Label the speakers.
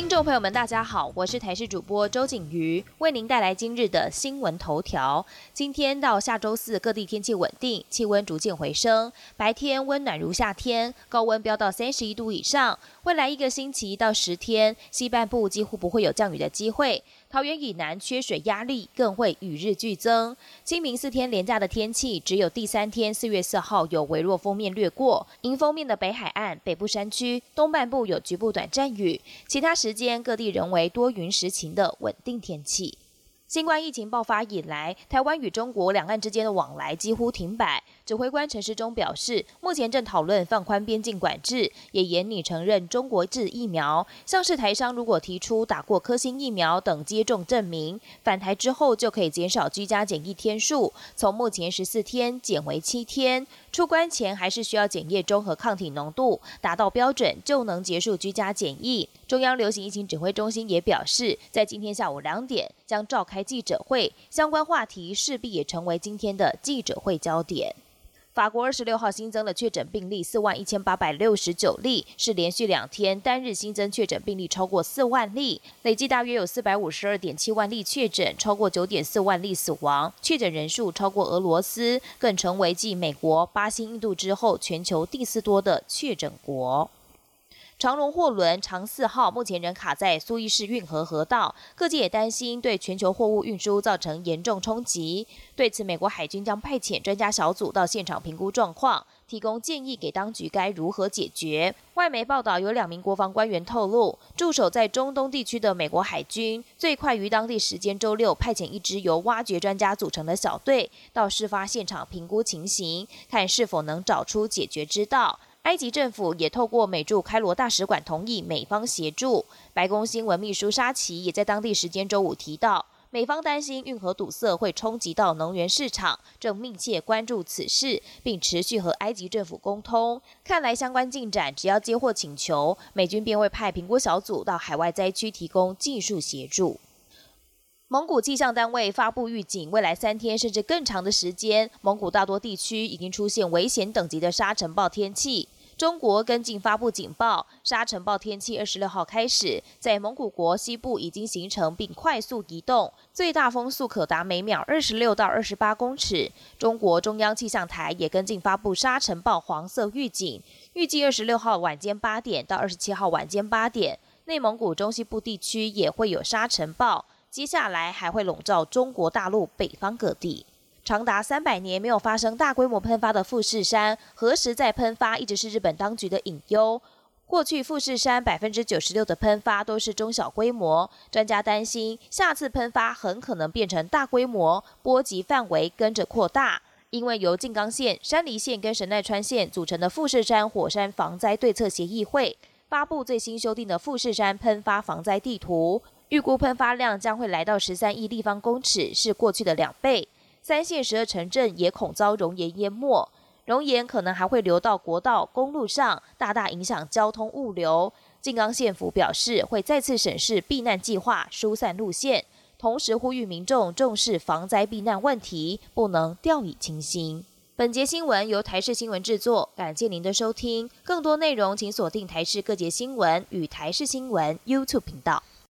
Speaker 1: 听众朋友们，大家好，我是台视主播周景瑜，为您带来今日的新闻头条。今天到下周四，各地天气稳定，气温逐渐回升，白天温暖如夏天，高温飙到三十一度以上。未来一个星期到十天，西半部几乎不会有降雨的机会。桃园以南缺水压力更会与日俱增。清明四天连假的天气，只有第三天四月四号有微弱风面掠过，迎风面的北海岸、北部山区、东半部有局部短暂雨，其他时间各地仍为多云时晴的稳定天气。新冠疫情爆发以来，台湾与中国两岸之间的往来几乎停摆。指挥官陈时中表示，目前正讨论放宽边境管制，也严拟承认中国制疫苗。像是台商如果提出打过科兴疫苗等接种证明，返台之后就可以减少居家检疫天数，从目前十四天减为七天。出关前还是需要检验中和抗体浓度，达到标准就能结束居家检疫。中央流行疫情指挥中心也表示，在今天下午两点将召开记者会，相关话题势必也成为今天的记者会焦点。法国二十六号新增的确诊病例四万一千八百六十九例，是连续两天单日新增确诊病例超过四万例，累计大约有四百五十二点七万例确诊，超过九点四万例死亡，确诊人数超过俄罗斯，更成为继美国、巴西、印度之后全球第四多的确诊国。长荣货轮长四号目前仍卡在苏伊士运河河道，各界也担心对全球货物运输造成严重冲击。对此，美国海军将派遣专家小组到现场评估状况，提供建议给当局该如何解决。外媒报道有两名国防官员透露，驻守在中东地区的美国海军最快于当地时间周六派遣一支由挖掘专家组成的小队到事发现场评估情形，看是否能找出解决之道。埃及政府也透过美驻开罗大使馆同意美方协助。白宫新闻秘书沙奇也在当地时间周五提到，美方担心运河堵塞会冲击到能源市场，正密切关注此事，并持续和埃及政府沟通。看来相关进展，只要接获请求，美军便会派评估小组到海外灾区提供技术协助。蒙古气象单位发布预警，未来三天甚至更长的时间，蒙古大多地区已经出现危险等级的沙尘暴天气。中国跟进发布警报，沙尘暴天气二十六号开始在蒙古国西部已经形成并快速移动，最大风速可达每秒二十六到二十八公尺。中国中央气象台也跟进发布沙尘暴黄色预警，预计二十六号晚间八点到二十七号晚间八点，内蒙古中西部地区也会有沙尘暴。接下来还会笼罩中国大陆北方各地，长达三百年没有发生大规模喷发的富士山，何时再喷发，一直是日本当局的隐忧。过去富士山百分之九十六的喷发都是中小规模，专家担心下次喷发很可能变成大规模，波及范围跟着扩大。因为由静冈县、山梨县跟神奈川县组成的富士山火山防灾对策协议会发布最新修订的富士山喷发防灾地图。预估喷发量将会来到十三亿立方公尺，是过去的两倍。三线十二城镇也恐遭熔岩淹没，熔岩可能还会流到国道、公路上，大大影响交通物流。静冈县府表示，会再次审视避难计划、疏散路线，同时呼吁民众重视防灾避难问题，不能掉以轻心。本节新闻由台视新闻制作，感谢您的收听。更多内容请锁定台视各节新闻与台视新闻 YouTube 频道。